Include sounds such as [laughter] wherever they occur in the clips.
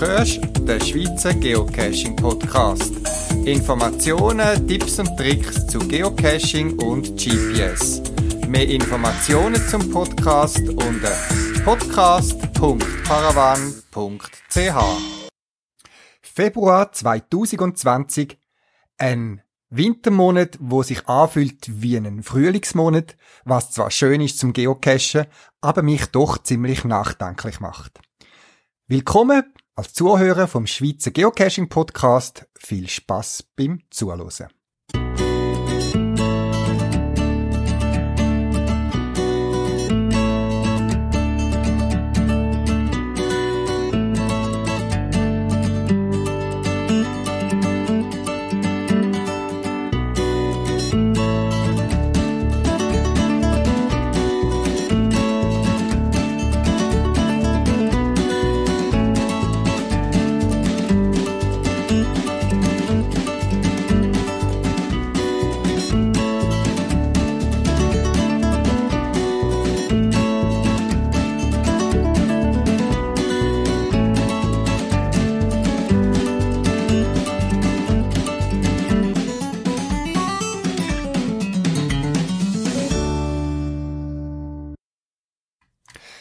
hörst den Schweizer Geocaching Podcast. Informationen, Tipps und Tricks zu Geocaching und GPS. Mehr Informationen zum Podcast unter podcast.paravan.ch. Februar 2020. Ein Wintermonat, wo sich anfühlt wie ein Frühlingsmonat, was zwar schön ist zum Geocachen, aber mich doch ziemlich nachdenklich macht. Willkommen als Zuhörer vom Schweizer Geocaching Podcast. Viel Spaß beim Zuhören.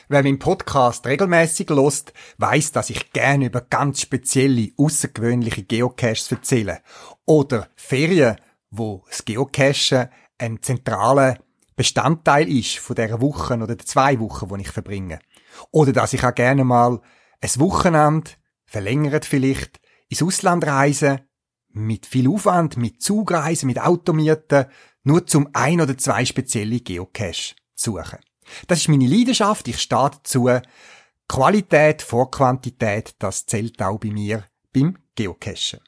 Wer meinen Podcast regelmäßig lost, weiß, dass ich gerne über ganz spezielle, außergewöhnliche Geocaches erzähle. Oder Ferien, wo das Geocachen ein zentraler Bestandteil ist von der Wochen oder der zwei Wochen, die ich verbringe. Oder dass ich auch gerne mal ein Wochenende, verlängert vielleicht, ins Ausland reise, mit viel Aufwand, mit Zugreisen, mit Automieten, nur zum ein oder zwei spezielle Geocache zu suchen. Das ist meine Leidenschaft. Ich stehe dazu. Qualität vor Quantität, das zählt auch bei mir beim Geocachen.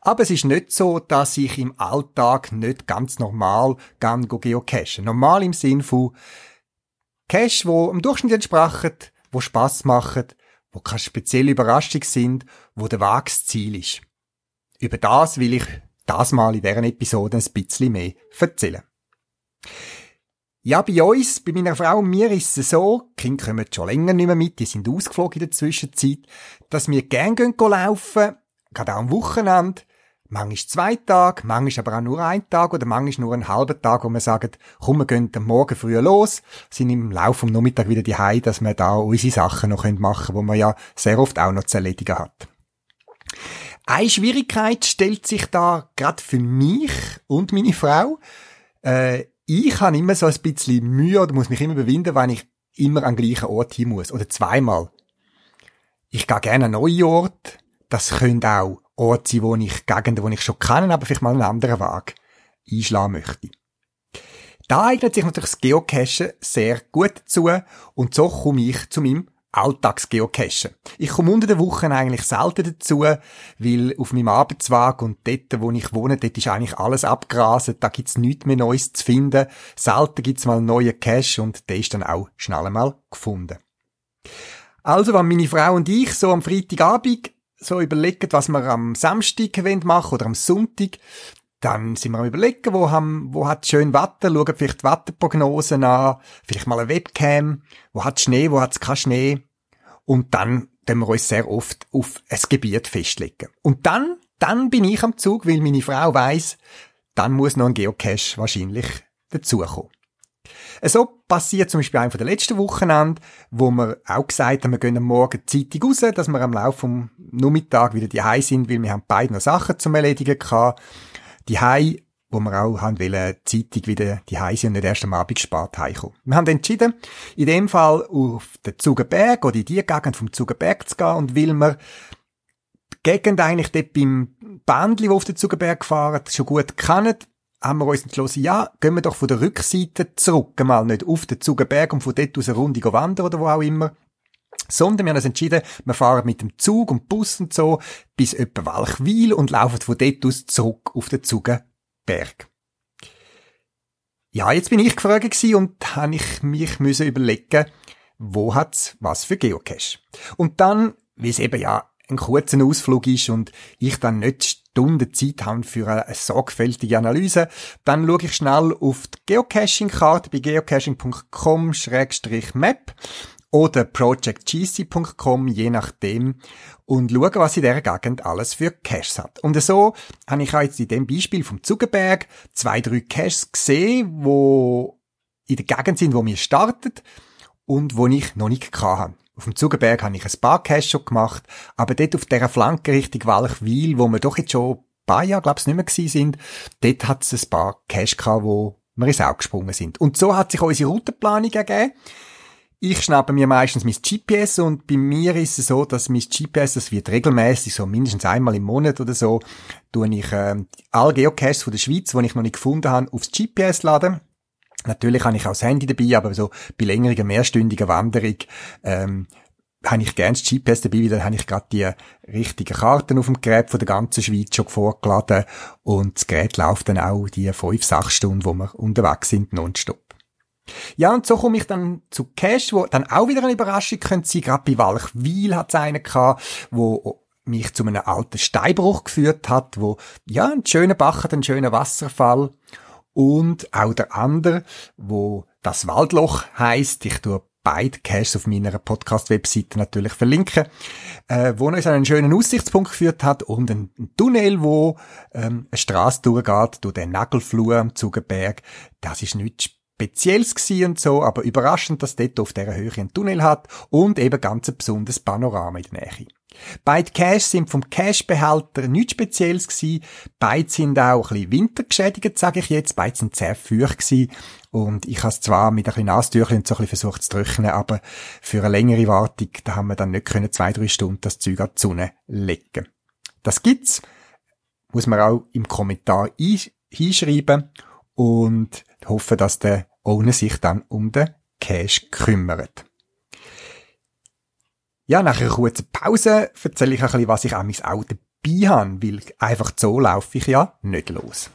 Aber es ist nicht so, dass ich im Alltag nicht ganz normal gern geocachen. Normal im Sinn von Cache, wo im Durchschnitt entsprechen, wo Spaß machen, wo keine spezielle Überraschung sind, wo der Weg Ziel ist. Über das will ich das mal in deren Episode ein bisschen mehr erzählen. Ja, bei uns, bei meiner Frau und mir ist es so, die Kinder kommen schon länger nicht mehr mit, die sind ausgeflogen in der Zwischenzeit, dass wir gern gehen laufen, gerade auch am Wochenende, manchmal zwei Tage, manchmal aber auch nur ein Tag oder manchmal nur einen halben Tag, wo wir sagen, komm, wir gehen am Morgen früh los, sind im Laufe vom Nachmittag wieder die dass wir da unsere Sachen noch machen können, wo man ja sehr oft auch noch zu erledigen hat. Eine Schwierigkeit stellt sich da gerade für mich und meine Frau. Äh, ich habe immer so ein bisschen Mühe oder muss mich immer überwinden, wenn ich immer an den gleichen Ort hin muss. Oder zweimal. Ich gehe gerne an neue Orte. Das können auch Orte sein, wo ich Gegenden, wo ich schon kenne, aber vielleicht mal einen anderen Weg einschlagen möchte. Da eignet sich natürlich das Geocachen sehr gut dazu und so komme ich zu meinem Alltagsgeocachen. Ich komme unter der Woche eigentlich selten dazu, weil auf meinem Arbeitsweg und dort, wo ich wohne, dort ist eigentlich alles abgraset, da gibt's nichts mehr Neues zu finden. Selten gibt's mal einen neuen Cache und der ist dann auch schnell einmal gefunden. Also, wenn meine Frau und ich so am Freitagabend so überlegen, was wir am Samstag machen oder am Sonntag, dann sind wir am überlegen, wo, haben, wo hat schön Wetter, schauen vielleicht die Wetterprognosen an, vielleicht mal eine Webcam, wo hat Schnee, wo hat keinen Schnee. Und dann können wir uns sehr oft auf ein Gebiet festlegen. Und dann, dann bin ich am Zug, weil meine Frau weiss, dann muss noch ein Geocache wahrscheinlich dazukommen. So passiert zum Beispiel ein von der letzten Wochenende, wo wir auch gesagt haben, wir gehen am Morgen zeitig raus, dass wir am Laufe vom Nachmittag wieder die sind, weil wir haben beide noch Sachen zum Erledigen gehabt die Hai, wo wir auch haben wollen, Zeitung wieder die Hai sind und nicht erst am Abend spät heimkommen. Wir haben entschieden, in dem Fall auf den Zugenberg oder in die Gegend vom Zugenberg zu gehen und weil wir die Gegend eigentlich dort beim Bändli, wo auf den Zugenberg fahren, schon gut kennen, haben wir uns entschlossen, ja, gehen wir doch von der Rückseite zurück, mal nicht auf den Zugenberg und von dort aus eine Runde wandern oder wo auch immer, sondern wir haben uns entschieden, wir fahren mit dem Zug und Bus und so bis etwa Walchwil und laufen von dort aus zurück auf den Zugenberg. Ja, jetzt bin ich gefragt und habe ich mich müssen überlegen, wo hat's was für Geocache. Und dann, wie es eben ja ein kurzer Ausflug ist und ich dann nicht Stunden Zeit habe für eine sorgfältige Analyse, dann schaue ich schnell auf die Geocaching-Karte bei geocaching.com-map oder projectgc.com, je nachdem, und schauen, was in dieser Gegend alles für Caches hat. Und so habe ich auch jetzt in dem Beispiel vom Zugenberg zwei, drei Caches gesehen, wo in der Gegend sind, wo wir starten und wo ich noch nicht hatte. Auf dem Zugenberg habe ich ein paar Caches schon gemacht, aber dort auf dieser Flanke Richtung Walchwil, wo wir doch jetzt schon ein paar Jahre, glaube ich, nicht mehr gewesen sind, dort hat es ein paar Caches gehabt, wo wir ins Auge gesprungen sind. Und so hat sich unsere Routenplanung ergeben. Ich schnappe mir meistens mein GPS und bei mir ist es so, dass mein GPS, das wird regelmäßig so mindestens einmal im Monat oder so, tue ich äh, alle Geocaches von der Schweiz, die ich noch nicht gefunden habe, aufs GPS laden. Natürlich habe ich auch das Handy dabei, aber so bei längeren, mehrstündigen Wanderung ähm, habe ich gerne das GPS dabei, weil dann habe ich gerade die richtigen Karten auf dem Gerät von der ganzen Schweiz schon vorgeladen und das Gerät läuft dann auch die fünf, sechs Stunden, wo wir unterwegs sind, nonstop. Ja, und so komme ich dann zu Cash, wo dann auch wieder eine Überraschung könnte sein. Gerade bei Walchwil hat es einen gehabt, wo mich zu einem alten Steinbruch geführt hat, wo, ja, ein schöner Bach hat, einen schönen Wasserfall. Und auch der andere, wo das Waldloch heißt. Ich tue beide Caches auf meiner Podcast-Webseite natürlich verlinken, äh, wo uns einen schönen Aussichtspunkt geführt hat und ein, Tunnel, wo ähm, eine Straße durchgeht durch den Nagelflur am Zugenberg. Das ist nichts Spezielles und so, aber überraschend, dass dort auf dieser Höhe ein Tunnel hat und eben ganz ein besonderes Panorama in der Nähe. Beide Caches sind vom Cache-Behälter nichts Spezielles gewesen. Beide sind auch ein bisschen wintergeschädigt, sage ich jetzt. Beide sind sehr feucht gewesen. Und ich habe es zwar mit ein bisschen Nastüchchen so ein bisschen versucht zu trocknen, aber für eine längere Wartung, da haben wir dann nicht können zwei, drei Stunden das Zeug an die Sonne legen. Das gibt's. Muss man auch im Kommentar hinschreiben und hoffe, dass der ohne sich dann um den Cash kümmert. Ja, nach einer kurzen Pause erzähle ich ein bisschen, was ich an mein Auto dabei habe, weil einfach so laufe ich ja nicht los.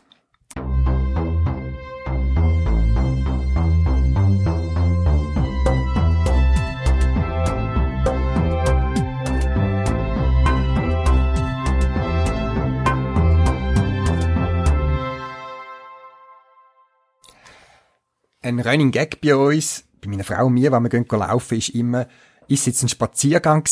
Ein Running Gag bei uns, bei meiner Frau und mir, wenn wir gehen laufen, ist immer, ist es jetzt ein Spaziergang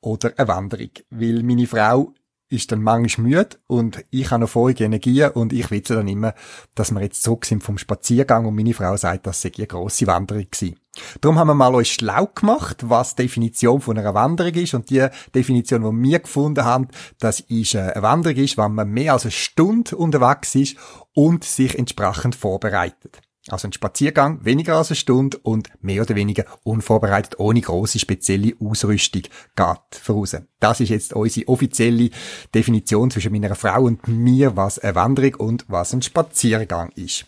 oder eine Wanderung? Weil meine Frau ist dann manchmal müde und ich habe noch vorige Energie und ich witze dann immer, dass wir jetzt zurück sind vom Spaziergang und meine Frau sagt, das sei eine grosse Wanderung gewesen. Darum haben wir mal uns schlau gemacht, was die Definition von einer Wanderung ist und die Definition, die wir gefunden haben, das ist äh, eine Wanderung wenn man mehr als eine Stunde unterwegs ist und sich entsprechend vorbereitet. Also ein Spaziergang, weniger als eine Stunde und mehr oder weniger unvorbereitet, ohne große spezielle Ausrüstung geht voraus. Das ist jetzt unsere offizielle Definition zwischen meiner Frau und mir, was eine Wanderung und was ein Spaziergang ist.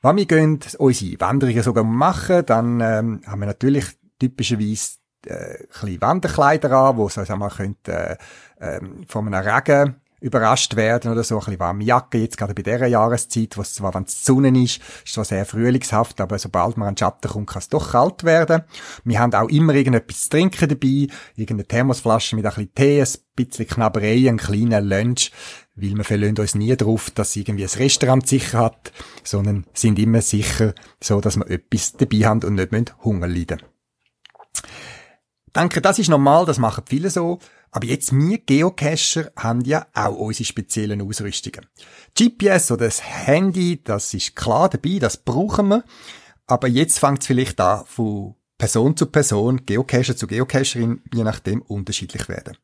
Wenn wir gehen, unsere Wanderungen sogar machen, dann ähm, haben wir natürlich typischerweise äh, ein Wanderkleider an, wo so, sagen wir, könnte, äh, äh, von einem Regen überrascht werden oder so, ein bisschen warme Jacke, jetzt gerade bei dieser Jahreszeit, wo es zwar, wenn es Sonne ist, ist zwar sehr frühlingshaft, aber sobald man an den Schatten kommt, kann es doch kalt werden. Wir haben auch immer irgendetwas zu trinken dabei, irgendeine Thermosflasche mit ein bisschen Tee, ein bisschen Knabberei, einen kleinen Lunch, weil wir verlassen uns nie darauf, dass irgendwie ein Restaurant sicher hat, sondern sind immer sicher so, dass wir etwas dabei haben und nicht Hunger leiden ich denke, das ist normal, das machen viele so. Aber jetzt wir Geocacher haben ja auch unsere speziellen Ausrüstungen. GPS oder das Handy, das ist klar dabei, das brauchen wir. Aber jetzt fängt es vielleicht an, von Person zu Person, Geocacher zu Geocacherin, je nachdem unterschiedlich werden.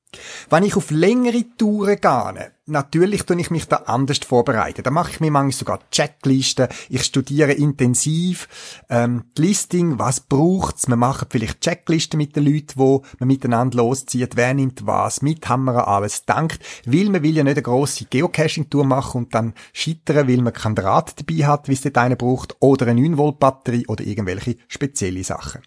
Wenn ich auf längere Touren gehe, natürlich tue ich mich da anders vorbereiten. Da mache ich mir manchmal sogar Checklisten. Ich studiere intensiv ähm, die Listing, was braucht's. Wir machen vielleicht Checklisten mit den Leuten, wo man miteinander loszieht. Wer nimmt was mit, haben wir alles dankt. Weil man will ja nicht eine grosse Geocaching-Tour machen und dann scheitern, weil man kein Draht dabei hat, wie es dort einer braucht, oder eine 9-Volt-Batterie oder irgendwelche spezielle Sachen.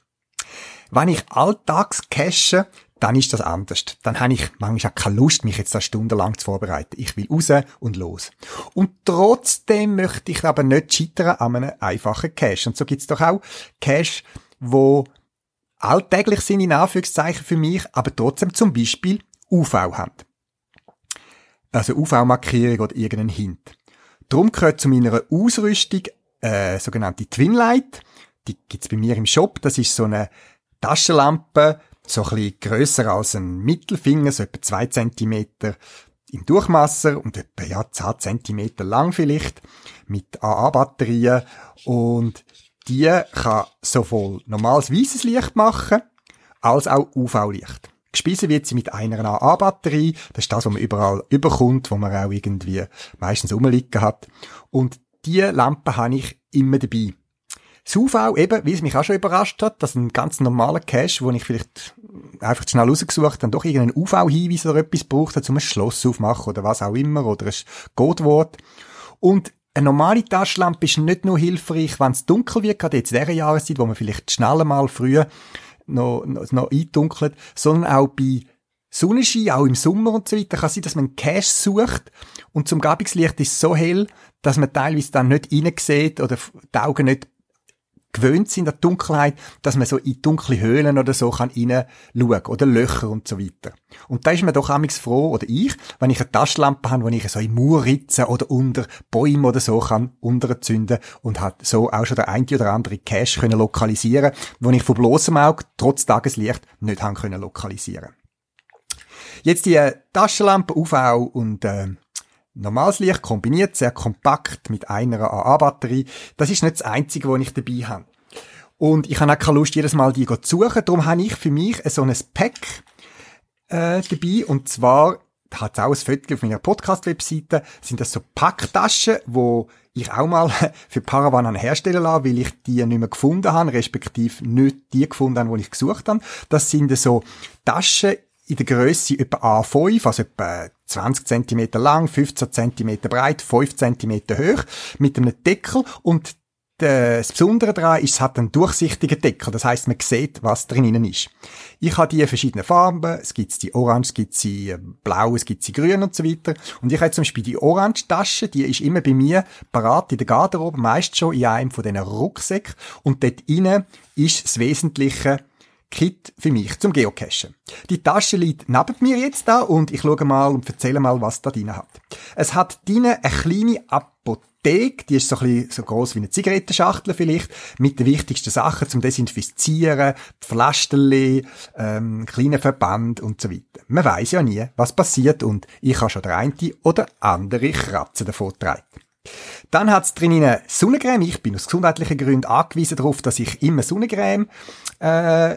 Wenn ich alltags cache, dann ist das anders. Dann habe ich manchmal auch keine Lust, mich jetzt da stundenlang zu vorbereiten. Ich will raus und los. Und trotzdem möchte ich aber nicht scheitern an einem einfachen Cache. Und so gibt's doch auch Cache, wo alltäglich sind, in Anführungszeichen für mich, aber trotzdem zum Beispiel UV haben. Also UV-Markierung oder irgendeinen Hint. Darum gehört zu meiner Ausrüstung äh, sogenannte Twinlight. Die gibt's bei mir im Shop. Das ist so eine Taschenlampe, so ein bisschen grösser als ein Mittelfinger, so etwa zwei Zentimeter im Durchmesser und etwa ja, 10 Zentimeter lang vielleicht, mit AA-Batterien und die kann sowohl normales weißes Licht machen, als auch UV-Licht. Gespeisen wird sie mit einer AA-Batterie. Das ist das, was man überall überkommt, wo man auch irgendwie meistens rumliegen hat. Und die Lampe habe ich immer dabei. Das UV eben, wie es mich auch schon überrascht hat, dass ein ganz normaler Cache, wo ich vielleicht einfach schnell rausgesucht habe, doch irgendeinen UV-Hinweis oder etwas braucht, um ein Schloss aufmachen oder was auch immer, oder ein Codewort. Und eine normale Taschenlampe ist nicht nur hilfreich, wenn es dunkel wird, gerade jetzt in dieser Jahreszeit, wo man vielleicht schneller mal früher noch, noch, noch eindunkelt, sondern auch bei Sonnenschein, auch im Sommer und so weiter, kann sein, dass man einen Cache sucht und zum Gabungslicht ist so hell, dass man teilweise dann nicht reinsieht oder die Augen nicht gewöhnt sind an die Dunkelheit, dass man so in dunkle Höhlen oder so kann reinschauen oder Löcher und so weiter. Und da ist man doch amigs froh, oder ich, wenn ich eine Taschenlampe habe, wo ich so in Murritzen oder unter Bäumen oder so kann unterzünden und hat so auch schon der eine oder andere Cache können lokalisieren, wo ich von bloßem Auge trotz Tageslicht nicht haben können lokalisieren. Jetzt die Taschenlampe UV und äh, normales Licht kombiniert, sehr kompakt mit einer AA-Batterie. Das ist nicht das Einzige, was ich dabei habe. Und ich habe auch keine Lust, jedes Mal die zu suchen. Darum habe ich für mich so ein Pack äh, dabei. Und zwar hat es auch ein Foto auf meiner Podcast-Webseite, sind das so Packtaschen, wo ich auch mal [laughs] für Paravan herstellen lasse, weil ich die nicht mehr gefunden habe, respektive nicht die gefunden habe, die ich gesucht habe. Das sind so Taschen in der Größe etwa A5, also etwa 20 cm lang, 15 cm breit, 5 cm hoch, mit einem Deckel und das Besondere daran ist, es hat einen durchsichtigen Deckel. Das heißt, man sieht, was drinnen ist. Ich habe die verschiedenen Farben. Es gibt die Orange, es gibt die äh, Blau, es gibt die Grün und so weiter. Und ich habe zum Beispiel die Orange-Tasche, die ist immer bei mir parat in der Garderobe, meist schon in einem von diesen Rucksäcken. Und dort innen ist das Wesentliche Kit für mich zum Geocachen. Die Tasche liegt neben mir jetzt da und ich schaue mal und erzähle mal, was da drin hat. Es hat drin eine kleine Apotheke, die ist so ein bisschen so groß wie eine Zigarettenschachtel vielleicht, mit den wichtigsten Sachen zum Desinfizieren, Pflasterli, ähm, kleinen Verband und so weiter. Man weiß ja nie, was passiert und ich habe schon der eine oder andere Kratzen davon getragen. Dann hat's drin Sonnencreme. Ich bin aus gesundheitlichen Gründen angewiesen darauf, dass ich immer Sonnencreme äh,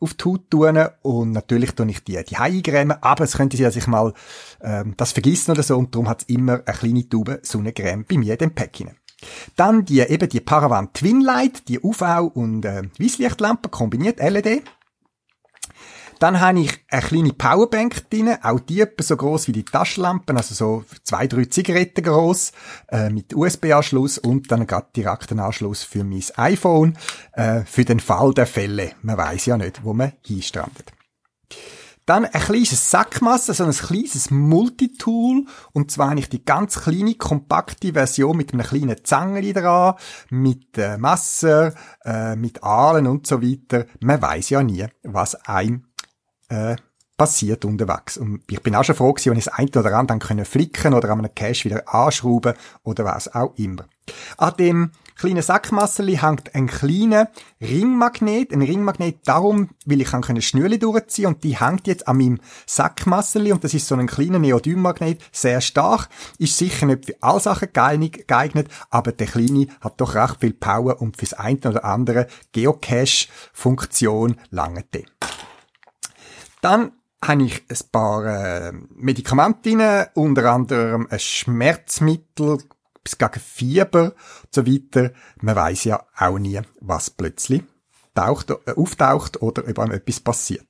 auf die Haut tun und natürlich tue ich die, die eingrämen, aber es könnte sein, dass ich mal ähm, das vergessen oder so und darum hat es immer eine kleine Tube Sonnencreme bei mir in dem Pack rein. Dann die, eben die Paravan Twinlight, die UV- und äh, Weisslichtlampe kombiniert, LED. Dann habe ich eine kleine Powerbank drin, auch die etwa so groß wie die Taschenlampen, also so zwei, drei Zigaretten groß, äh, mit USB-Anschluss und dann gerade direkt einen Anschluss für mein iPhone, äh, für den Fall der Fälle. Man weiß ja nicht, wo man hinstrandet. Dann ein kleines Sackmasse, so ein kleines Multitool. Und zwar habe ich die ganz kleine, kompakte Version mit einem kleinen Zangeli dran, mit äh, Messer, äh, mit Aalen und so weiter. Man weiß ja nie, was ein äh, passiert unterwegs. Und ich bin auch schon froh gewesen, wenn ich das eine oder andere dann können flicken oder an einem Cache wieder anschrauben oder was auch immer. An dem kleinen Sackmasseli hängt ein kleiner Ringmagnet. Ein Ringmagnet darum, weil ich kann Schnürli durchziehen und die hängt jetzt an meinem Sackmasseli und das ist so ein kleiner Neodymmagnet, sehr stark, ist sicher nicht für alle Sachen geeignet, aber der kleine hat doch recht viel Power und fürs eine oder andere Geocache-Funktion lange der. Dann habe ich ein paar äh, Medikamente unter anderem ein Schmerzmittel bis gegen Fieber und so weiter. Man weiß ja auch nie, was plötzlich taucht, äh, auftaucht oder über etwas passiert.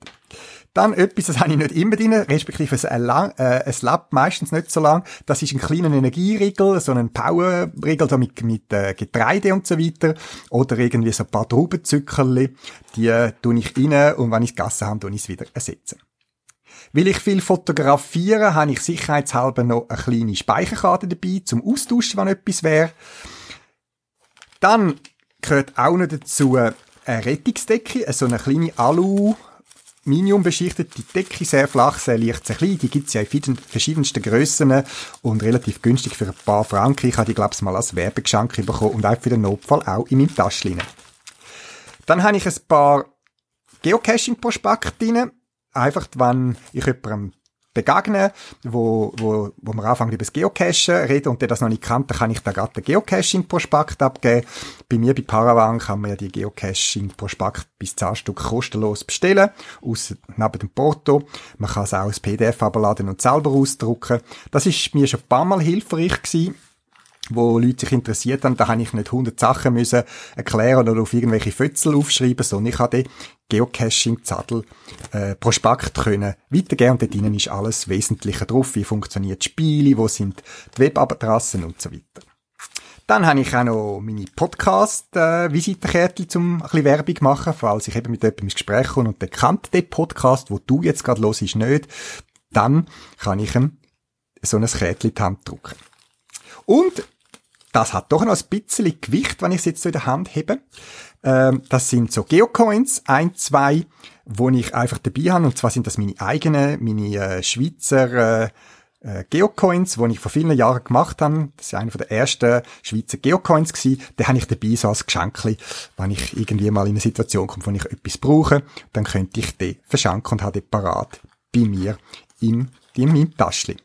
Dann etwas, das habe ich nicht immer drin, respektive ein, lang, äh, ein Lab meistens nicht so lang. Das ist ein kleiner Energieriegel, so ein Powerriegel so mit, mit äh, Getreide und so weiter. Oder irgendwie so ein paar Traubenzückerli. Die äh, tue ich rein und wenn ich es gegessen habe, tue ich es wieder ersetzen. Weil ich viel fotografiere, habe ich sicherheitshalber noch eine kleine Speicherkarte dabei, zum Austauschen, wenn etwas wäre. Dann gehört auch noch dazu eine Rettungsdecke, so eine kleine Alu, Minium beschichtete Decke, sehr flach, sehr leicht, sehr klein. Die gibt's ja in verschiedensten Grössen und relativ günstig für ein paar Franken. Ich habe die, glaube ich, mal als Werbegeschenk bekommen und auch für den Notfall auch in meinem Taschchen. Dann habe ich ein paar Geocaching-Prospekt drin. Einfach, wenn ich jemandem begegne, wo, wo, wo wir anfangen über das Geocachen reden und der das noch nicht dann kann ich da gerade den Geocaching-Prospekt abgeben. Bei mir bei Paravan kann man ja die Geocaching-Prospekt bis 10 Stück kostenlos bestellen, aus, neben dem Porto. Man kann es auch als PDF abladen und selber ausdrucken. Das ist mir schon ein paar Mal hilfreich gewesen wo Leute sich interessiert haben, da habe ich nicht hundert Sachen müssen erklären oder auf irgendwelche Fötzel aufschreiben, sondern ich habe den Geocaching-Zadel äh, Prospekt können weitergeben und dort drinnen ist alles Wesentliche drauf, wie funktioniert Spiele, wo sind die Webadressen und so weiter. Dann habe ich auch noch meine Podcast-Visitenkärtchen äh, zum ein bisschen Werbung machen, falls ich eben mit jemandem ins Gespräch komme und der kennt den Podcast, wo du jetzt gerade los ist, nicht, dann kann ich ihm so ein Kärtchen in die Hand drücken. Und das hat doch noch ein bisschen Gewicht, wenn ich es jetzt so in der Hand hebe. Ähm, das sind so Geocoins, ein, zwei, wo ich einfach dabei habe. Und zwar sind das meine eigenen, meine äh, Schweizer äh, äh, Geocoins, die ich vor vielen Jahren gemacht habe. Das ist einer der ersten Schweizer Geocoins gewesen. Den habe ich dabei so als Geschenkli, wenn ich irgendwie mal in eine Situation komme, wo ich etwas brauche, dann könnte ich den verschenken und habe den parat bei mir in, in meinem Taschli.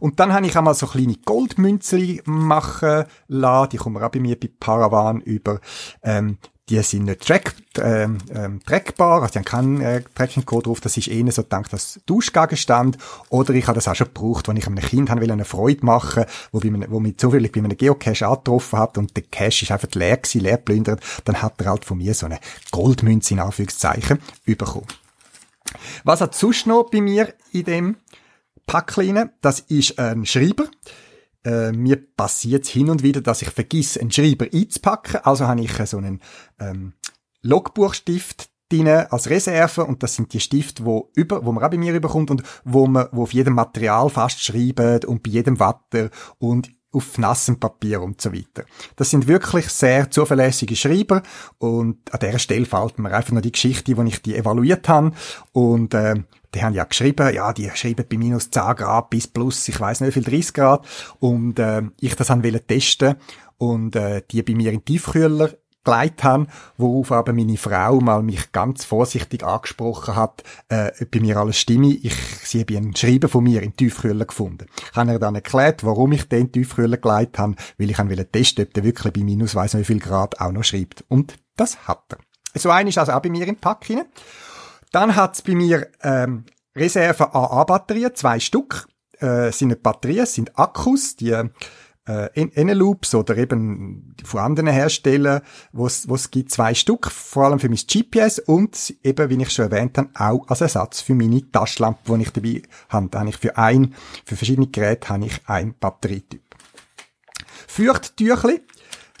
Und dann habe ich einmal so kleine Goldmünzli machen lassen. Die kommen auch bei mir bei Paravan über. Ähm, die sind nicht track, ähm, ähm, trackbar, also die haben keinen äh, Tracking-Code drauf, das ist eher so gedacht als Duschgegenstand. Oder ich habe das auch schon gebraucht, wenn ich einem Kind haben will, eine Freude machen, wo, bei einem, wo mich zufällig bei einem Geocache angetroffen hat und der Cache ist einfach leer gewesen, leer plündert, dann hat er halt von mir so eine Goldmünze in Anführungszeichen bekommen. Was hat sonst noch bei mir in dem Packline. Das ist ein Schreiber. Äh, mir passiert hin und wieder, dass ich vergesse, einen Schreiber einzupacken. Also habe ich so einen ähm, Logbuchstift drin als Reserve und das sind die Stifte, wo über, wo man auch bei mir überkommt und wo man, wo auf jedem Material fast schreibt und bei jedem Watter und auf nassem Papier und so weiter. Das sind wirklich sehr zuverlässige Schreiber und an der Stelle fällt mir einfach noch die Geschichte, wo ich die evaluiert habe und äh, die haben ja geschrieben, ja, die schreiben bei minus 10 Grad bis plus, ich weiß nicht wie viel, 30 Grad. Und äh, ich das wollen testen und äh, die bei mir in Tiefkühler geleitet haben, worauf aber meine Frau mal mich ganz vorsichtig angesprochen hat, äh, bei mir alles stimme. Ich, sie habe einen Schreiben von mir in Tiefkühler gefunden. Ich habe ihr dann erklärt, warum ich den Tiefkühler geleitet habe, weil ich wollte testen, ob der wirklich bei minus weiss nicht wie viel Grad auch noch schreibt. Und das hat er. So ein ist also auch bei mir im Pack rein. Dann hat's bei mir ähm, Reserve AA-Batterien, zwei Stück. Äh, sind Batterien, sind Akkus, die äh, Eneloops oder eben von anderen Herstellern, wo es gibt, zwei Stück, vor allem für mein GPS und eben, wie ich schon erwähnt habe, auch als Ersatz für meine Taschenlampe, die ich dabei habe. Da habe ich für ein, für verschiedene Geräte habe ich ein Batterietyp. Feuchttüchli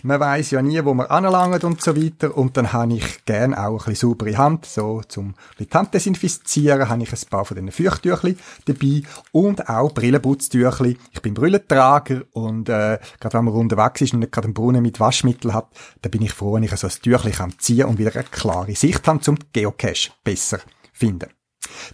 man weiß ja nie, wo man anlangt und so weiter. Und dann habe ich gern auch ein bisschen saubere Hand, so zum die Hand desinfizieren, habe ich ein paar von diesen Feuchttüchli dabei und auch Brillenputztüchli. Ich bin Brillentrager und äh, gerade wenn man unterwegs ist und nicht gerade einen Brunnen mit Waschmittel hat, dann bin ich froh, wenn ich so ein Tüchli kann und wieder eine klare Sicht habe, zum Geocache besser finden.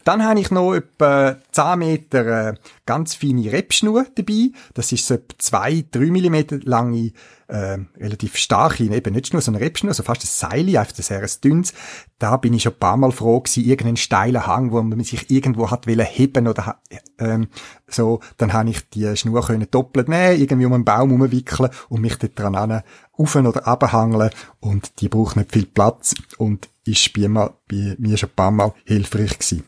Dann habe ich noch etwa 10 Meter äh, ganz feine Rebschnur dabei. Das ist so etwa 2, 3 Millimeter lange, äh, relativ starke, eben nicht nur so eine Rebschnur, so fast ein Seil, einfach ein sehr dünnes. Da bin ich schon ein paar Mal froh gewesen, irgendeinen steilen Hang, wo man sich irgendwo hat wollen heben oder ähm, so, dann habe ich die Schnur können doppelt nehmen, irgendwie um einen Baum umwickeln und mich dort dran an auf oder abhangeln und die braucht nicht viel Platz und ist bei mir, bei schon ein paar Mal hilfreich gewesen.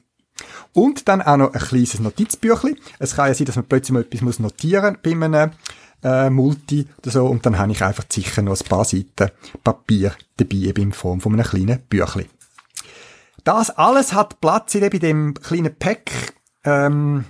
Und dann auch noch ein kleines Notizbüchlein. Es kann ja sein, dass man plötzlich mal etwas notieren muss bei einem äh, Multi oder so. Und dann habe ich einfach sicher noch ein paar Seiten Papier dabei, eben in Form von einem kleinen Büchlein. Das alles hat Platz in dem kleinen Pack. Ähm,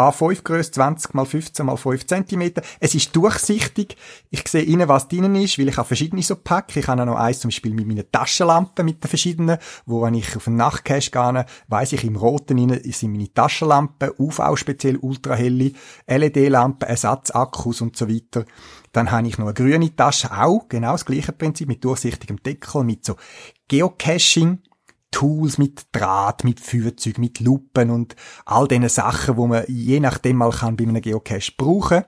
A5 Größe 20 x 15 x 5 cm. Es ist durchsichtig. Ich sehe innen, was drinnen ist, weil ich habe verschiedene so Pack. Ich habe auch noch eins zum Beispiel mit meiner Taschenlampe mit den verschiedenen, wo wenn ich auf einen Nachtcache gehe, weiss ich, im roten innen sind meine Taschenlampen, UV speziell ultrahelle, LED-Lampen, Ersatzakkus und so weiter. Dann habe ich noch eine grüne Tasche, auch genau das gleiche Prinzip, mit durchsichtigem Deckel, mit so Geocaching Tools mit Draht, mit Feuerzeug, mit Lupen und all diesen Sachen, wo man je nachdem mal kann bei einem Geocache brauchen.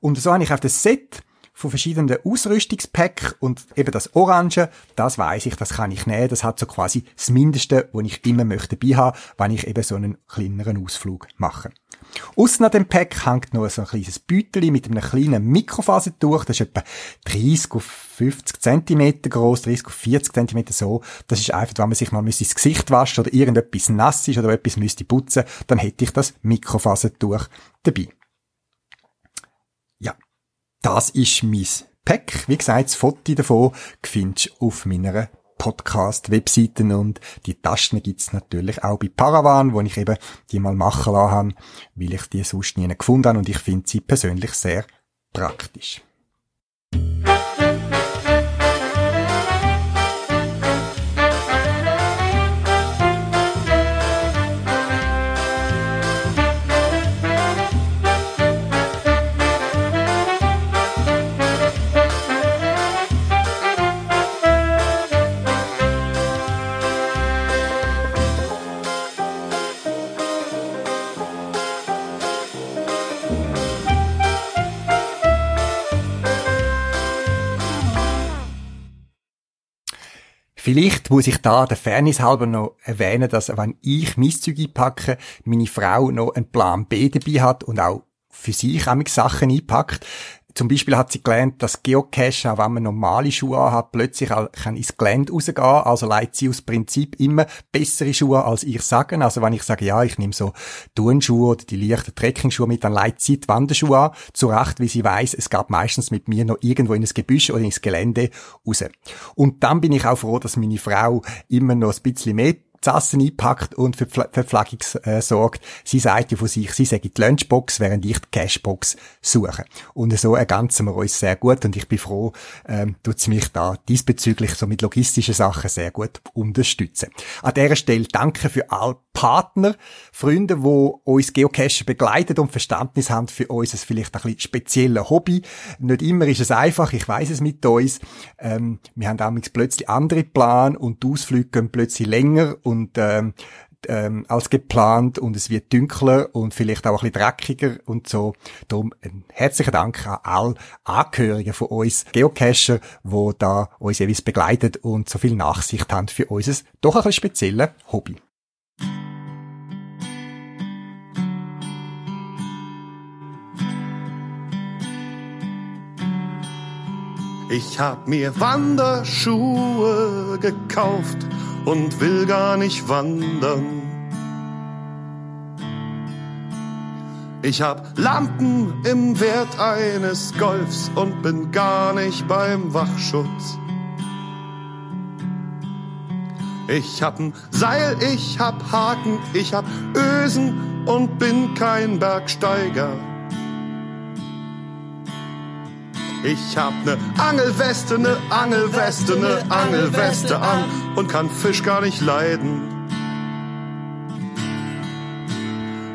Und so habe ich auf das Set von verschiedenen Ausrüstungspacks und eben das Orange, das weiß ich, das kann ich nehmen. Das hat so quasi das Mindeste, was ich immer möchte dabei haben, wenn ich eben so einen kleineren Ausflug mache. Aussen an dem Pack hängt noch so ein kleines Beutel mit einem kleinen Mikrofasertuch. Das ist etwa 30 auf 50 cm groß, 30 auf 40 cm so. Das ist einfach, wenn man sich mal ins Gesicht wascht oder irgendetwas nass ist oder etwas müsste putzen, dann hätte ich das Mikrofasertuch dabei. Ja, das ist mein Pack. Wie gesagt, das Foto davon findest du auf meiner Podcast-Webseiten und die Tasten gibt's natürlich auch bei Paravan, wo ich eben die mal machen lassen habe, weil ich die sonst nie gefunden habe und ich finde sie persönlich sehr praktisch. Vielleicht muss ich da der Fairness halber noch erwähnen, dass wenn ich mein Zeug einpacke, meine Frau noch einen Plan B dabei hat und auch für sich Sachen einpackt. Zum Beispiel hat sie gelernt, dass Geocache, auch wenn man normale Schuhe hat, plötzlich auch kann ins Gelände rausgehen. Also leitet sie aus Prinzip immer bessere Schuhe als ich sagen. Also wenn ich sage, ja, ich nehme so Turnschuhe oder die leichten Trekkingschuhe mit, dann leitet sie die Wanderschuhe an. Zu Recht, wie sie weiß, es gab meistens mit mir noch irgendwo in das Gebüsch oder ins Gelände raus. Und dann bin ich auch froh, dass meine Frau immer noch ein bisschen mehr Zassen einpackt und für Verpflegung äh, sorgt. Sie sagt ja von sich, sie sagt die Lunchbox, während ich die Cashbox suche. Und so ergänzen wir uns sehr gut und ich bin froh, ähm, tut sie mich da diesbezüglich so mit logistischen Sachen sehr gut unterstützen. An dieser Stelle danke für alle Partner, Freunde, die uns Geocachen begleiten und Verständnis haben für unser vielleicht ein bisschen spezielles Hobby. Nicht immer ist es einfach, ich weiß es mit uns. Ähm, wir haben auch plötzlich andere Pläne und die Ausflüge gehen plötzlich länger und ähm, ähm, als geplant und es wird dunkler und vielleicht auch ein bisschen dreckiger und so. Darum ein herzlichen Dank an alle Angehörigen von uns Geocacher, die da uns jeweils begleitet und so viel Nachsicht haben für unser doch ein bisschen spezielles Hobby. Ich hab mir Wanderschuhe gekauft und will gar nicht wandern. Ich hab Lampen im Wert eines Golfs und bin gar nicht beim Wachschutz. Ich hab ein Seil, ich hab Haken, ich hab Ösen und bin kein Bergsteiger. Ich hab ne Angelweste, ne Angelweste, ne Angelweste an und kann Fisch gar nicht leiden.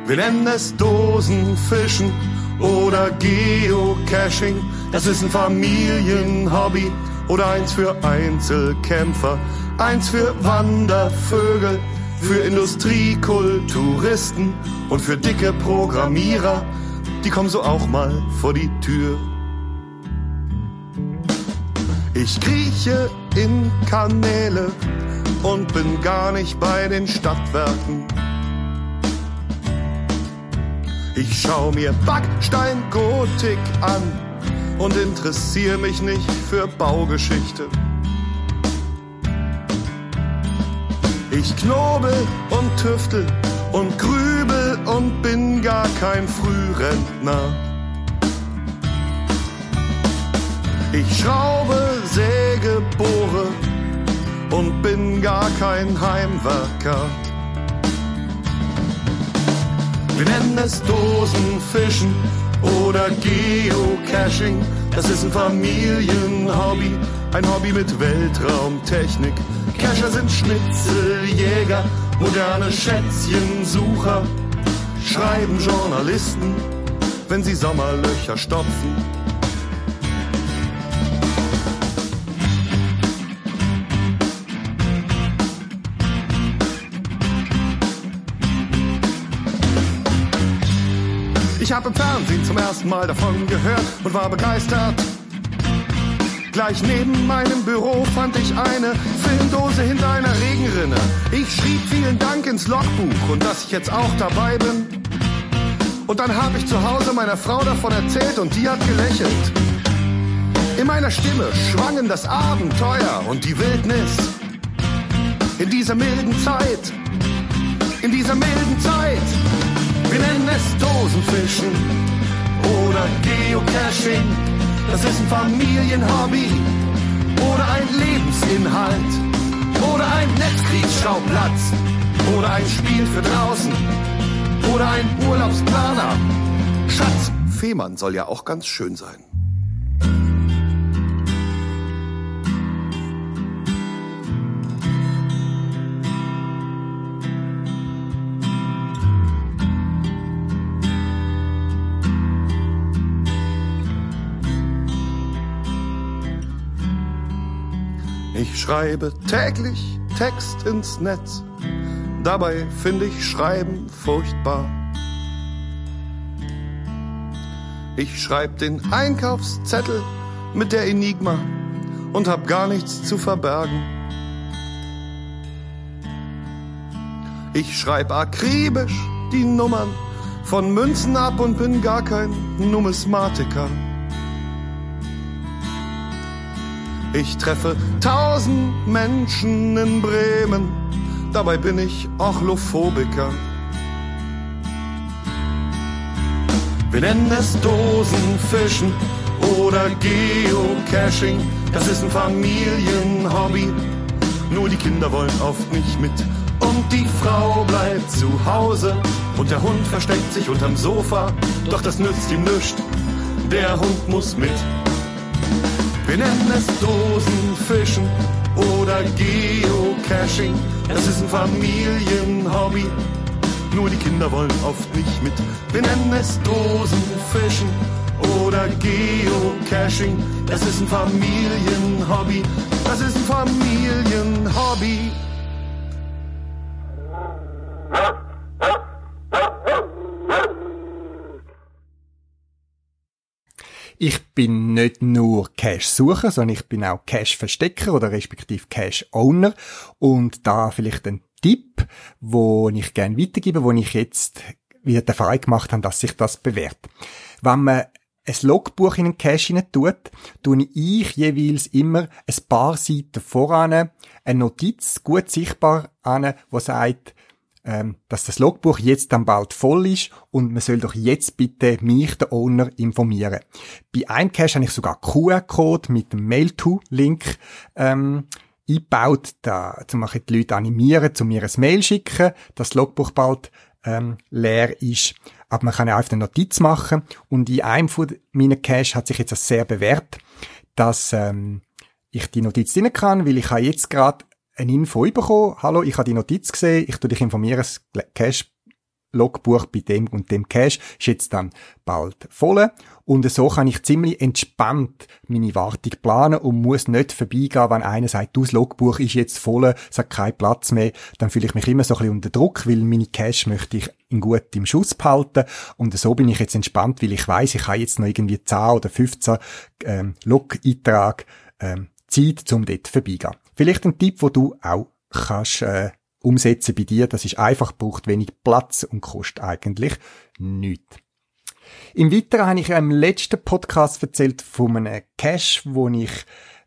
Wir nennen es Dosenfischen oder Geocaching. Das ist ein Familienhobby oder eins für Einzelkämpfer, eins für Wandervögel, für Industriekulturisten und für dicke Programmierer. Die kommen so auch mal vor die Tür. Ich krieche in Kanäle und bin gar nicht bei den Stadtwerken. Ich schau mir Backsteingotik an und interessiere mich nicht für Baugeschichte. Ich knobel und tüftel und grübel und bin gar kein Frührentner. Ich schraube, säge, bohre und bin gar kein Heimwerker. Wir nennen es Dosenfischen oder Geocaching. Das ist ein Familienhobby, ein Hobby mit Weltraumtechnik. Cacher sind Schnitzeljäger, moderne Schätzchensucher. Schreiben Journalisten, wenn sie Sommerlöcher stopfen. Ich habe im Fernsehen zum ersten Mal davon gehört und war begeistert. Gleich neben meinem Büro fand ich eine Filmdose hinter einer Regenrinne. Ich schrieb vielen Dank ins Logbuch und dass ich jetzt auch dabei bin. Und dann habe ich zu Hause meiner Frau davon erzählt und die hat gelächelt. In meiner Stimme schwangen das Abenteuer und die Wildnis. In dieser milden Zeit, in dieser milden Zeit, wir nennen es Dosenfischen oder Geocaching. Das ist ein Familienhobby oder ein Lebensinhalt oder ein Netzkriegsschauplatz oder ein Spiel für draußen oder ein Urlaubsplaner. Schatz, Fehmarn soll ja auch ganz schön sein. Schreibe täglich Text ins Netz, dabei finde ich Schreiben furchtbar. Ich schreib den Einkaufszettel mit der Enigma und hab gar nichts zu verbergen. Ich schreib akribisch die Nummern von Münzen ab und bin gar kein Numismatiker. Ich treffe tausend Menschen in Bremen, dabei bin ich Ochlophobiker. Wir nennen es Dosenfischen oder Geocaching, das ist ein Familienhobby. Nur die Kinder wollen oft nicht mit und die Frau bleibt zu Hause und der Hund versteckt sich unterm Sofa, doch das nützt ihm nichts. Der Hund muss mit. Wir nennen es Dosenfischen oder Geocaching. Das ist ein Familienhobby. Nur die Kinder wollen oft nicht mit. Wir nennen es Dosenfischen oder Geocaching. Das ist ein Familienhobby. Das ist ein Familienhobby. Ich bin nicht nur Cache-Sucher, sondern ich bin auch Cache-Verstecker oder respektive Cache-Owner. Und da vielleicht ein Tipp, wo ich gerne weitergebe, wo ich jetzt wieder die Erfahrung gemacht habe, dass sich das bewährt. Wenn man ein Logbuch in einen Cache hinein tut, tue ich jeweils immer ein paar Seiten voran eine Notiz gut sichtbar an, wo sagt, ähm, dass das Logbuch jetzt dann bald voll ist und man soll doch jetzt bitte mich, der Owner, informieren. Bei einem Cache habe ich sogar QR-Code mit dem Mail-to-Link ähm, eingebaut, da zum Beispiel die Leute animieren, zu mir ein Mail schicken, dass das Logbuch bald ähm, leer ist. Aber man kann ja einfach eine Notiz machen und in einem von meinen Cache hat sich jetzt das sehr bewährt, dass ähm, ich die Notiz drin kann, weil ich habe jetzt gerade eine Info bekommen. Hallo, ich habe die Notiz gesehen, ich tu dich informieren, das Cache Logbuch bei dem und dem Cache ist jetzt dann bald voll. Und so kann ich ziemlich entspannt meine Wartung planen und muss nicht vorbeigehen, wenn einer sagt, das Logbuch ist jetzt voll, es hat keinen Platz mehr. Dann fühle ich mich immer so ein bisschen unter Druck, weil meine Cache möchte ich in gut im Schuss behalten. Und so bin ich jetzt entspannt, weil ich weiß, ich habe jetzt noch irgendwie 10 oder 15 ähm, Log-Eintrag ähm, Zeit, um dort vorbeigehen. Vielleicht ein Tipp, wo du auch kannst äh, umsetzen bei dir. Das ist einfach, braucht wenig Platz und kostet eigentlich nichts. Im Weiteren habe ich ja im letzten Podcast erzählt von einem Cash, wo ich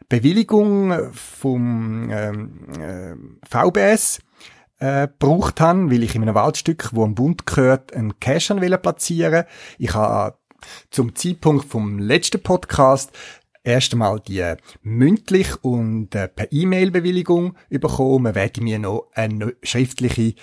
Bewilligung vom ähm, äh, VBS äh, gebraucht habe, weil ich in einem Waldstück, wo am Bund gehört, einen Cache platzieren Ich habe zum Zeitpunkt vom letzten Podcast erst einmal die mündlich und äh, per E-Mail-Bewilligung bekommen, werde ich mir noch eine schriftliche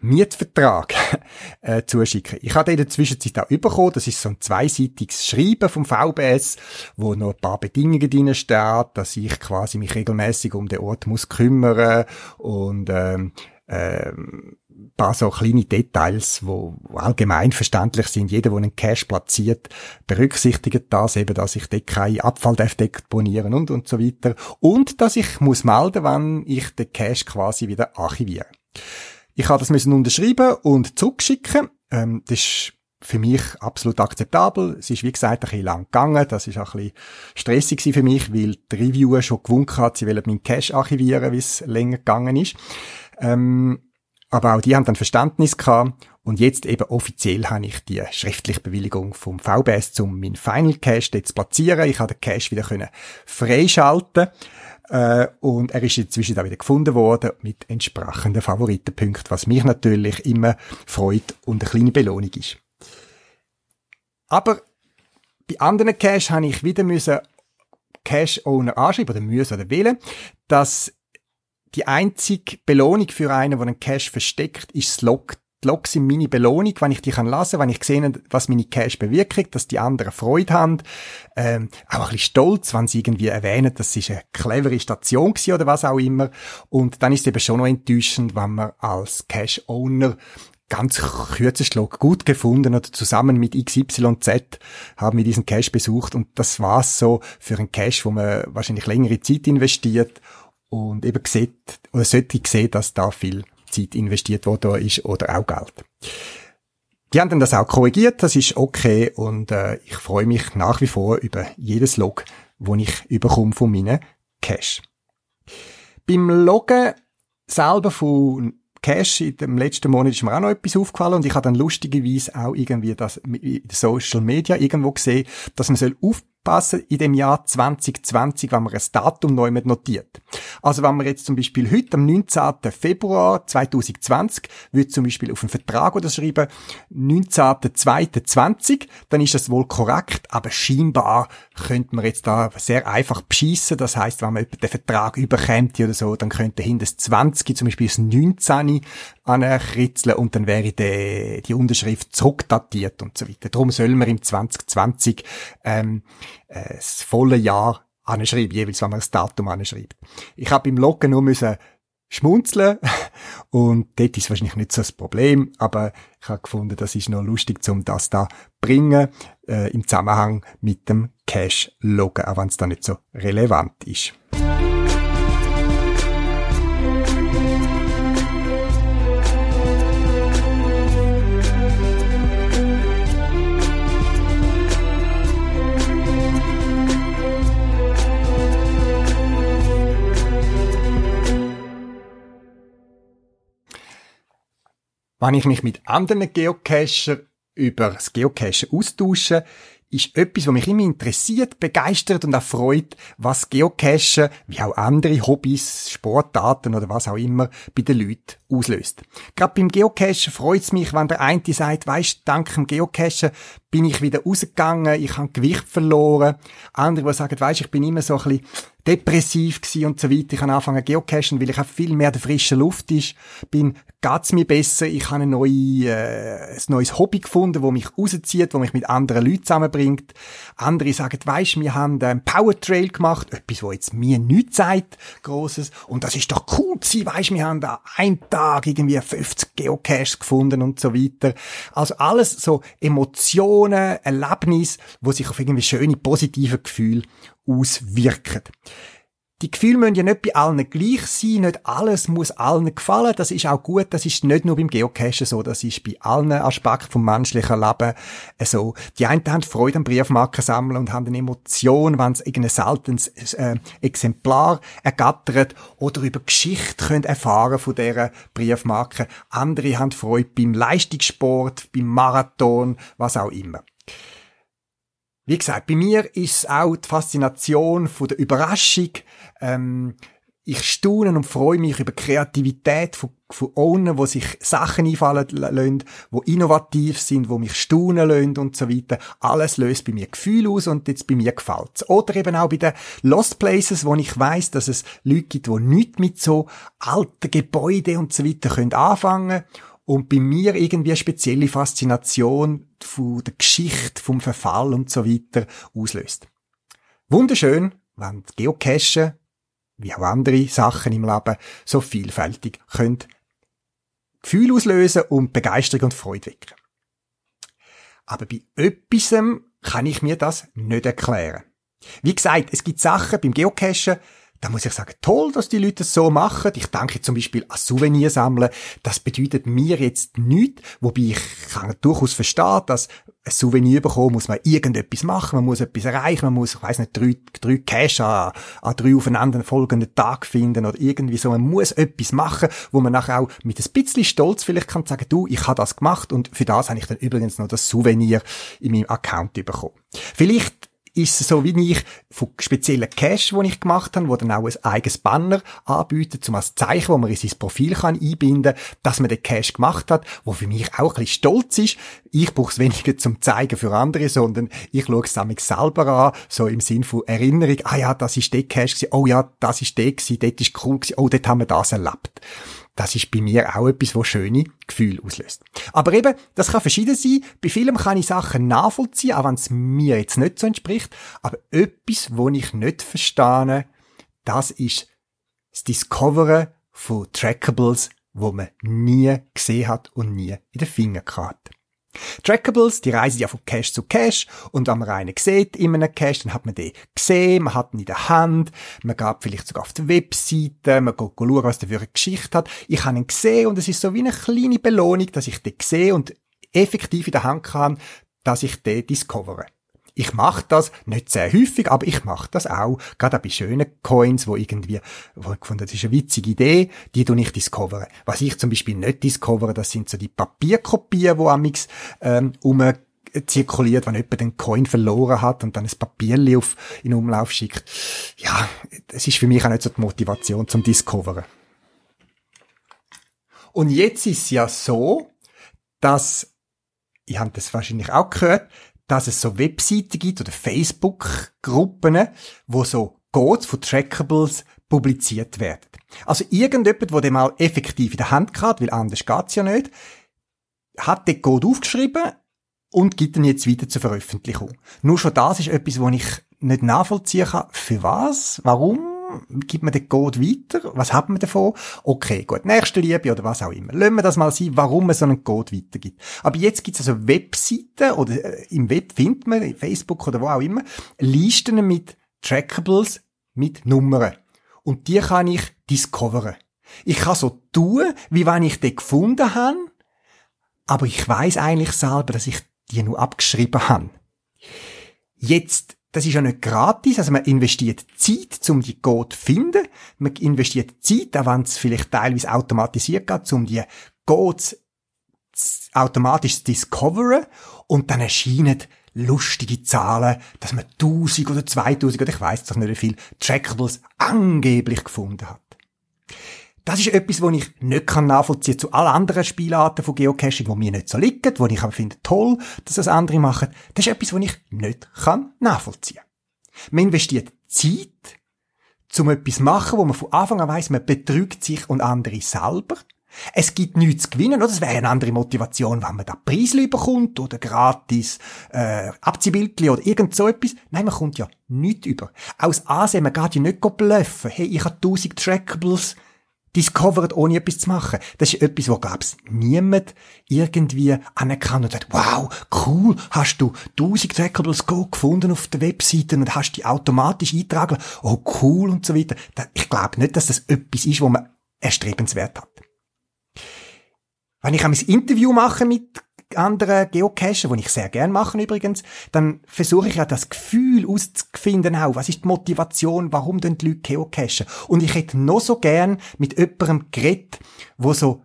Mietvertrag [laughs] äh, zuschicken. Ich habe in der Zwischenzeit auch bekommen, das ist so ein zweiseitiges Schreiben vom VBS, wo noch ein paar Bedingungen drin steht, dass ich quasi mich regelmäßig um den Ort muss kümmern und ähm, ähm, paar so kleine Details, wo allgemein verständlich sind. Jeder, der einen Cache platziert, berücksichtigt das eben, dass ich dort keinen Abfall deponieren und, und so weiter. Und, dass ich muss melden, wenn ich den Cache quasi wieder archiviere. Ich habe das müssen unterschreiben und zurückschicken. Ähm, das ist für mich absolut akzeptabel. Es ist, wie gesagt, ein bisschen lang gegangen. Das ist auch ein bisschen stressig für mich, weil die Reviewer schon gewunken hat, sie wollen meinen Cache archivieren, wie es länger gegangen ist. Ähm, aber auch die haben dann Verständnis gehabt. Und jetzt eben offiziell habe ich die schriftliche Bewilligung vom VBS, um meinen Final Cache zu platzieren. Ich habe den Cache wieder können freischalten äh, und er ist inzwischen da wieder gefunden worden mit entsprechenden Favoritenpunkten, was mich natürlich immer freut und eine kleine Belohnung ist. Aber bei anderen Cache habe ich wieder müssen Cache-Owner anschreiben oder müssen oder wählen, dass die einzige Belohnung für einen, der einen Cache versteckt, ist das Log. Die Logs sind meine Belohnung, wenn ich die kann lassen, wenn ich sehe, was meine Cache bewirkt, dass die anderen Freude haben, ähm, auch ein bisschen stolz, wenn sie irgendwie erwähnen, das ist eine clevere Station gewesen oder was auch immer. Und dann ist es eben schon noch enttäuschend, wenn man als Cache-Owner ganz kürzest Log gut gefunden oder zusammen mit XYZ haben wir diesen Cache besucht und das war's so für einen Cache, wo man wahrscheinlich längere Zeit investiert und eben sieht, oder sollte sehen, dass da viel Zeit investiert worden ist oder auch Geld. Die haben dann das auch korrigiert, das ist okay und äh, ich freue mich nach wie vor über jedes Log, wo ich überkomme von meinen Cache. Beim Loggen selber von Cash in dem letzten Monat ist mir auch noch etwas aufgefallen und ich habe dann lustigerweise auch irgendwie das in Social Media irgendwo gesehen, dass man soll auf passen in dem Jahr 2020, wenn man ein Datum neu notiert. Also wenn man jetzt zum Beispiel heute am 19. Februar 2020 wird zum Beispiel auf einen Vertrag oder schreiben 19.02.20, dann ist das wohl korrekt, aber scheinbar könnte man jetzt da sehr einfach beschissen. Das heißt, wenn man den Vertrag überkämmt oder so, dann könnte hinter das 20 zum Beispiel das 19 ankritzeln und dann wäre die, die Unterschrift zurückdatiert und so weiter. Darum soll man im 2020 ähm, äh, das volle Jahr anschreiben, jeweils wenn man das Datum anschreibt. Ich habe beim Loggen nur müssen schmunzeln [laughs] und dort ist wahrscheinlich nicht so das Problem, aber ich habe gefunden, das ist noch lustig, um das da bringen äh, im Zusammenhang mit dem Cache-Loggen, auch wenn es da nicht so relevant ist. Wenn ich mich mit anderen Geocacher über das Geocachen austausche, ist etwas, was mich immer interessiert, begeistert und auch freut, was Geocachen, wie auch andere Hobbys, Sportarten oder was auch immer, bei den Leuten auslöst. Gerade beim Geocachen freut es mich, wenn der eine sagt, weisst, dank dem Geocachen bin ich wieder rausgegangen, ich habe Gewicht verloren. Andere, die sagen, weisst, ich bin immer so ein bisschen depressiv gsi und so weiter. Ich habe angefangen geocachen, weil ich auch viel mehr der frischen Luft ist. Bin, geht's mir besser. Ich habe ein, neue, äh, ein neues Hobby gefunden, wo mich rauszieht, wo mich mit anderen Leuten zusammenbringt. Andere sagen, weisst, wir haben einen Power Trail gemacht, etwas, wo jetzt mir nichts sagt, Grosses. Und das ist doch cool gewesen, weisst, wir haben da einen Tag irgendwie 50 Geocaches gefunden und so weiter. Also alles so Emotionen, Erlebnisse, wo sich auf irgendwie schöne, positive Gefühle auswirken. Die Gefühle müssen ja nicht bei allen gleich sein, nicht alles muss allen gefallen, das ist auch gut, das ist nicht nur beim Geocachen so, das ist bei allen Aspekten vom menschlichen Leben so. Die einen haben Freude am Briefmarken sammeln und haben eine Emotion, wenn sie irgendein seltenes äh, Exemplar ergattert oder über Geschichte können erfahren von dieser Briefmarke. Andere haben Freude beim Leistungssport, beim Marathon, was auch immer. Wie gesagt, bei mir ist es auch die Faszination von der Überraschung. Ähm, ich staune und freue mich über die Kreativität von, von Owner, wo sich Sachen einfallen lassen, wo innovativ sind, wo mich staunen lassen und so weiter. Alles löst bei mir Gefühl aus und jetzt bei mir gefällt's. Oder eben auch bei den Lost Places, wo ich weiß, dass es Leute gibt, die nichts mit so alten Gebäuden und so weiter können anfangen und bei mir irgendwie eine spezielle Faszination von der Geschichte, vom Verfall und so weiter auslöst. Wunderschön, wenn Geocachen, wie auch andere Sachen im Leben, so vielfältig können Gefühle auslösen und Begeisterung und Freude wecken. Aber bei etwas kann ich mir das nicht erklären. Wie gesagt, es gibt Sachen beim Geocachen, da muss ich sagen, toll, dass die Leute es so machen. Ich denke zum Beispiel an Souvenir sammeln. Das bedeutet mir jetzt nichts, wobei ich kann durchaus verstehen, dass ein Souvenir bekommen muss man irgendetwas machen, man muss etwas erreichen, man muss, ich weiß nicht, drei, drei Cash an, an drei aufeinander folgenden Tag finden oder irgendwie so. Man muss etwas machen, wo man nachher auch mit ein bisschen Stolz vielleicht kann sagen, du, ich habe das gemacht und für das habe ich dann übrigens noch das Souvenir in meinem Account bekommen. Vielleicht ist es so wie ich von speziellen Cache, die ich gemacht habe, wo dann auch ein eigenes Banner anbietet, zum als Zeichen, wo man in sein Profil kann einbinden kann, dass man den Cache gemacht hat, wo für mich auch ein bisschen stolz ist. Ich brauche es weniger zum Zeigen für andere, sondern ich schaue es damit selber an, so im Sinn von Erinnerung, ah ja, das ist der Cache gewesen, oh ja, das ist der gewesen, dort ist cool gewesen, oh, dort haben wir das erlebt. Das ist bei mir auch etwas, was schöne Gefühle auslöst. Aber eben, das kann verschieden sein. Bei vielem kann ich Sachen nachvollziehen, auch wenn es mir jetzt nicht so entspricht. Aber etwas, wo ich nicht verstehe, das ist das Discoveren von Trackables, wo man nie gesehen hat und nie in den Finger gehabt. Trackables, die reisen ja von Cache zu Cache und wenn man einen sieht in einem Cache, dann hat man den gesehen, man hat ihn in der Hand, man geht vielleicht sogar auf die Webseite, man geht schauen, was der für eine Geschichte hat. Ich habe ihn gesehen und es ist so wie eine kleine Belohnung, dass ich den sehe und effektiv in der Hand kann, dass ich den discovere. Ich mache das nicht sehr häufig, aber ich mache das auch. Gerade auch bei schönen Coins, wo irgendwie, wo ich gefunden, das ist eine witzige Idee, die du nicht discoveren. Was ich zum Beispiel nicht discovere, das sind so die Papierkopien, wo amix ähm, um zirkuliert, wenn jemand den Coin verloren hat und dann ein Papierli auf in Umlauf schickt. Ja, es ist für mich auch nicht so die Motivation zum Discoveren. Und jetzt ist es ja so, dass, ich habe das wahrscheinlich auch gehört, dass es so Webseiten gibt oder Facebook-Gruppen, wo so Codes von Trackables publiziert werden. Also irgendjemand, der den mal effektiv in der Hand hat, weil anders geht's ja nicht, hat den Code aufgeschrieben und gibt ihn jetzt wieder zur Veröffentlichung. Nur schon das ist etwas, wo ich nicht nachvollziehen kann. Für was? Warum? Gibt man den Code weiter? Was hat man davon? Okay, gut, nächste Liebe oder was auch immer. Lassen wir das mal sein, warum man so einen Code weitergibt. Aber jetzt gibt es also Webseiten oder äh, im Web findet man, Facebook oder wo auch immer, Listen mit Trackables mit Nummern. Und die kann ich discoveren. Ich kann so tun, wie wenn ich den gefunden habe, aber ich weiß eigentlich selber, dass ich die nur abgeschrieben habe. Jetzt das ist ja nicht gratis, also man investiert Zeit, um die Code zu finden. Man investiert Zeit, auch wenn es vielleicht teilweise automatisiert geht, um die Codes automatisch zu discoveren. Und dann erscheinen lustige Zahlen, dass man 1000 oder 2000 oder ich weiß doch nicht wie viel Trackables angeblich gefunden hat. Das ist etwas, was ich nicht kann nachvollziehen zu allen anderen Spielarten von Geocaching, die mir nicht so liegen, wo ich aber finde toll, dass das andere machen. Das ist etwas, was ich nicht kann nachvollziehen. Man investiert Zeit, um etwas zu machen, wo man von Anfang an weiss, man betrügt sich und andere selber. Es gibt nichts zu gewinnen, oder? Das wäre eine andere Motivation, wenn man da Preisli bekommt oder gratis äh, Abziehbildli oder irgend so etwas. Nein, man kommt ja nichts über. Aus Ansehen, man geht ja nicht bluffen. Hey, ich habe 1000 Trackables discovered, ohne etwas zu machen. Das ist etwas, wo, glaubst niemand irgendwie anerkannt und sagt, wow, cool, hast du 1000 Trackables Go gefunden auf der Webseite und hast die automatisch eintragen. Oh, cool und so weiter. Ich glaube nicht, dass das etwas ist, wo man erstrebenswert hat. Wenn ich ein Interview mache mit anderen Geocachen, die ich sehr gern mache übrigens, dann versuche ich ja das Gefühl auszufinden auch. Was ist die Motivation? Warum denn die Leute Geocachen? Und ich hätte noch so gern mit jemandem geredet, wo so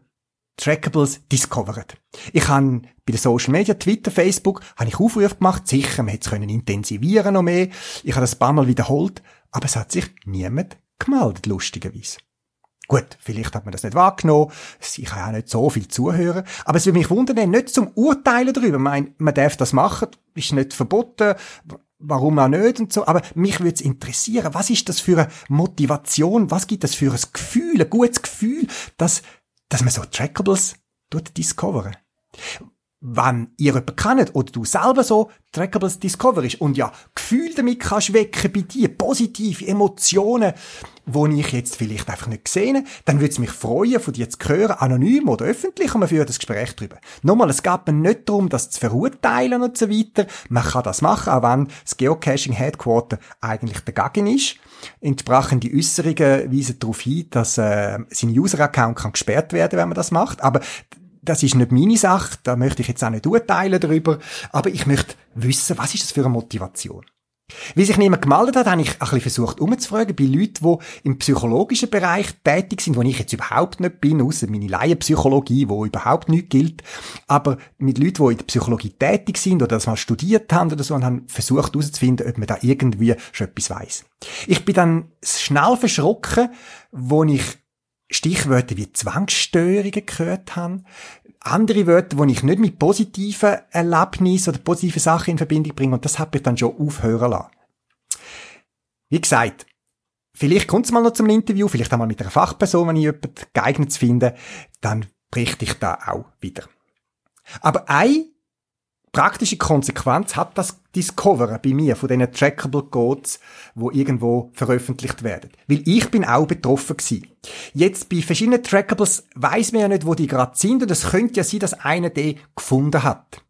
Trackables discovert. Ich habe bei den Social Media, Twitter, Facebook, habe ich Aufrufe gemacht, sicher, man hätte es können intensivieren noch mehr. Ich habe das ein paar Mal wiederholt, aber es hat sich niemand gemeldet, lustigerweise. Gut, vielleicht hat man das nicht wahrgenommen. Ich kann auch nicht so viel zuhören. Aber es würde mich wundern, nicht zum Urteilen darüber. Ich meine, man darf das machen, ist nicht verboten. Warum auch nicht und so. Aber mich würde es interessieren, was ist das für eine Motivation? Was gibt das für ein Gefühl, ein gutes Gefühl, dass, dass man so Trackables discoveren? wenn ihr jemanden kennt oder du selber so Trackables discoverst und ja Gefühl damit kannst wecken bei dir, positive Emotionen, wo ich jetzt vielleicht einfach nicht gesehen dann würde es mich freuen, von dir zu hören, anonym oder öffentlich, und wir führen das Gespräch darüber. Nochmal, es geht mir nicht darum, das zu verurteilen und so weiter. Man kann das machen, auch wenn das Geocaching Headquarter eigentlich dagegen ist. Entsprechende Äußerungen weisen darauf hin, dass äh, sein User-Account kann gesperrt werden, wenn man das macht. Aber das ist nicht meine Sache, da möchte ich jetzt auch nicht urteilen darüber, aber ich möchte wissen, was ist das für eine Motivation? Wie sich niemand gemeldet hat, habe ich ein bisschen versucht umzufragen bei Leuten, die im psychologischen Bereich tätig sind, wo ich jetzt überhaupt nicht bin, außer meine Laienpsychologie, wo überhaupt nicht gilt. Aber mit Leuten, die in der Psychologie tätig sind oder das mal studiert haben oder so und haben versucht herauszufinden, ob man da irgendwie schon etwas weiss. Ich bin dann schnell verschrocken, wo ich Stichwörter wie Zwangsstörungen gehört habe, andere Wörter, die ich nicht mit positiven Erlebnissen oder positiven Sachen in Verbindung bringe. Und das hat mich dann schon aufhören lassen. Wie gesagt, vielleicht kommt es mal noch zum Interview, vielleicht einmal mit einer Fachperson, wenn ich jemanden geeignet finde, dann berichte ich da auch wieder. Aber ein praktische Konsequenz hat das Discoveren bei mir von diesen Trackable Codes, wo irgendwo veröffentlicht werden. Weil ich bin auch betroffen gewesen. Jetzt bei verschiedenen Trackables weiß man ja nicht, wo die gerade sind und es könnte ja sein, dass einer die gefunden hat.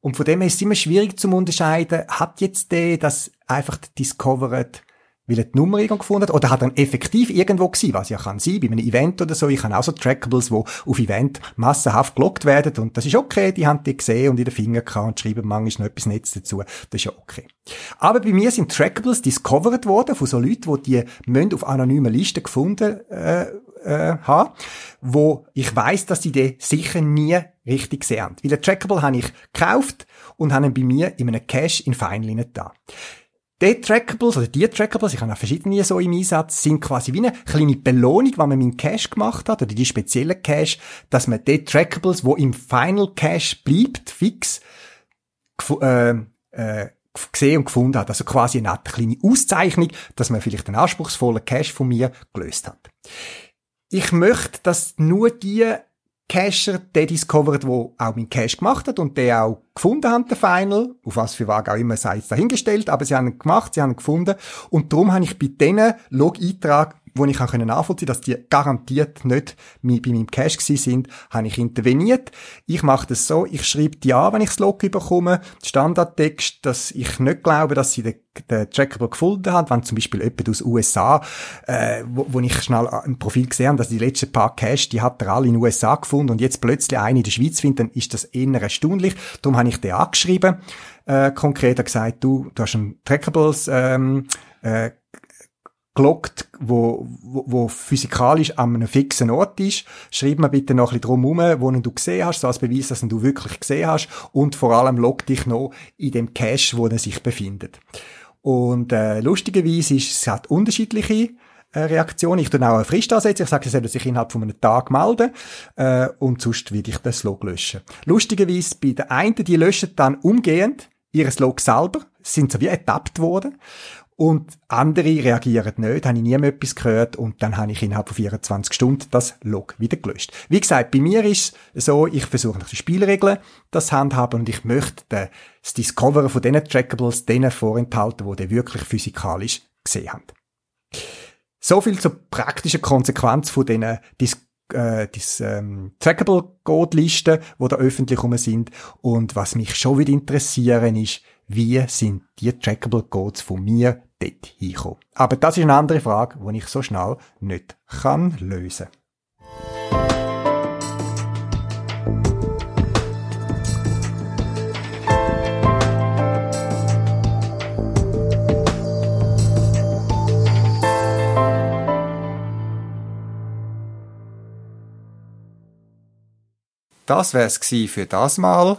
Und von dem her ist es immer schwierig zu unterscheiden, hat jetzt der das einfach discovered weil er die Nummer irgendwo gefunden hat, oder hat er effektiv irgendwo gewesen, was ja kann sein, bei einem Event oder so. Ich habe auch so Trackables, wo auf Event massenhaft gelockt werden und das ist okay, die haben die gesehen und in den Finger gehabt und schreiben manchmal noch etwas Netz dazu. Das ist ja okay. Aber bei mir sind Trackables discovered worden von so Leuten, die die müssen auf anonymen Listen gefunden äh, äh, haben, wo ich weiß, dass sie die sicher nie richtig sehen. Weil ein Trackable habe ich gekauft und habe ihn bei mir in einem Cache in Feinlinen da. Die Trackables, oder die Trackables, ich habe auch verschiedene so im Einsatz, sind quasi wie eine kleine Belohnung, wenn man mit Cache gemacht hat, oder die speziellen Cache, dass man die Trackables, wo im Final Cache bleibt, fix, äh, äh, gesehen und gefunden hat. Also quasi eine Art kleine Auszeichnung, dass man vielleicht einen anspruchsvollen Cache von mir gelöst hat. Ich möchte, dass nur die Cacher, der discovered, wo auch mein Cache gemacht hat und der auch gefunden hat, der Final, auf was für Waage auch immer sei es dahingestellt, aber sie haben ihn gemacht, sie haben ihn gefunden. Und darum habe ich bei diesen Log-Eintrag wo ich auch nachvollziehen dass die garantiert nicht bei meinem Cache gewesen sind, habe ich interveniert. Ich mache das so, ich schreibe die an, wenn ich das Log bekomme, Standardtext, dass ich nicht glaube, dass sie den, den Trackable gefunden hat, wenn zum Beispiel jemand aus USA, äh, wo, wo ich schnell im Profil gesehen habe, dass die letzten paar Cache, die hat er alle in den USA gefunden und jetzt plötzlich eine in der Schweiz findet, dann ist das eher erstaunlich. Darum habe ich den angeschrieben, äh, konkret gesagt, du, du hast ein Trackables, ähm, äh, gelockt, wo, wo, wo physikalisch an einem fixen Ort ist. Schreib mir bitte noch ein bisschen drum herum, wo du gesehen hast, so als Beweis, dass du wirklich gesehen hast. Und vor allem log dich noch in dem Cache, wo er sich befindet. Und äh, lustigerweise ist es hat unterschiedliche äh, Reaktionen. Ich tue auch eine Frist ansetzen. Ich sage, sie sollen sich innerhalb von einem Tag melden. Äh, und sonst werde ich das Log löschen. Lustigerweise bei der einen, die löschen dann umgehend ihres Log selber, sind so wie ertappt worden. Und andere reagieren nicht, habe ich nie mehr etwas gehört und dann habe ich innerhalb von 24 Stunden das Log wieder gelöscht. Wie gesagt, bei mir ist es so, ich versuche nach den Spielregeln das handhaben und ich möchte das Discoveren von diesen Trackables denen vorenthalten, die die wirklich physikalisch gesehen haben. So viel zur praktischen Konsequenz von diesen Dis äh, dis, ähm, Trackable Code Listen, die da öffentlich rum sind. Und was mich schon wieder interessieren ist, wie sind die Trackable Codes von mir dort hinkommen. Aber das ist eine andere Frage, die ich so schnell nicht kann lösen Das wär's für das Mal.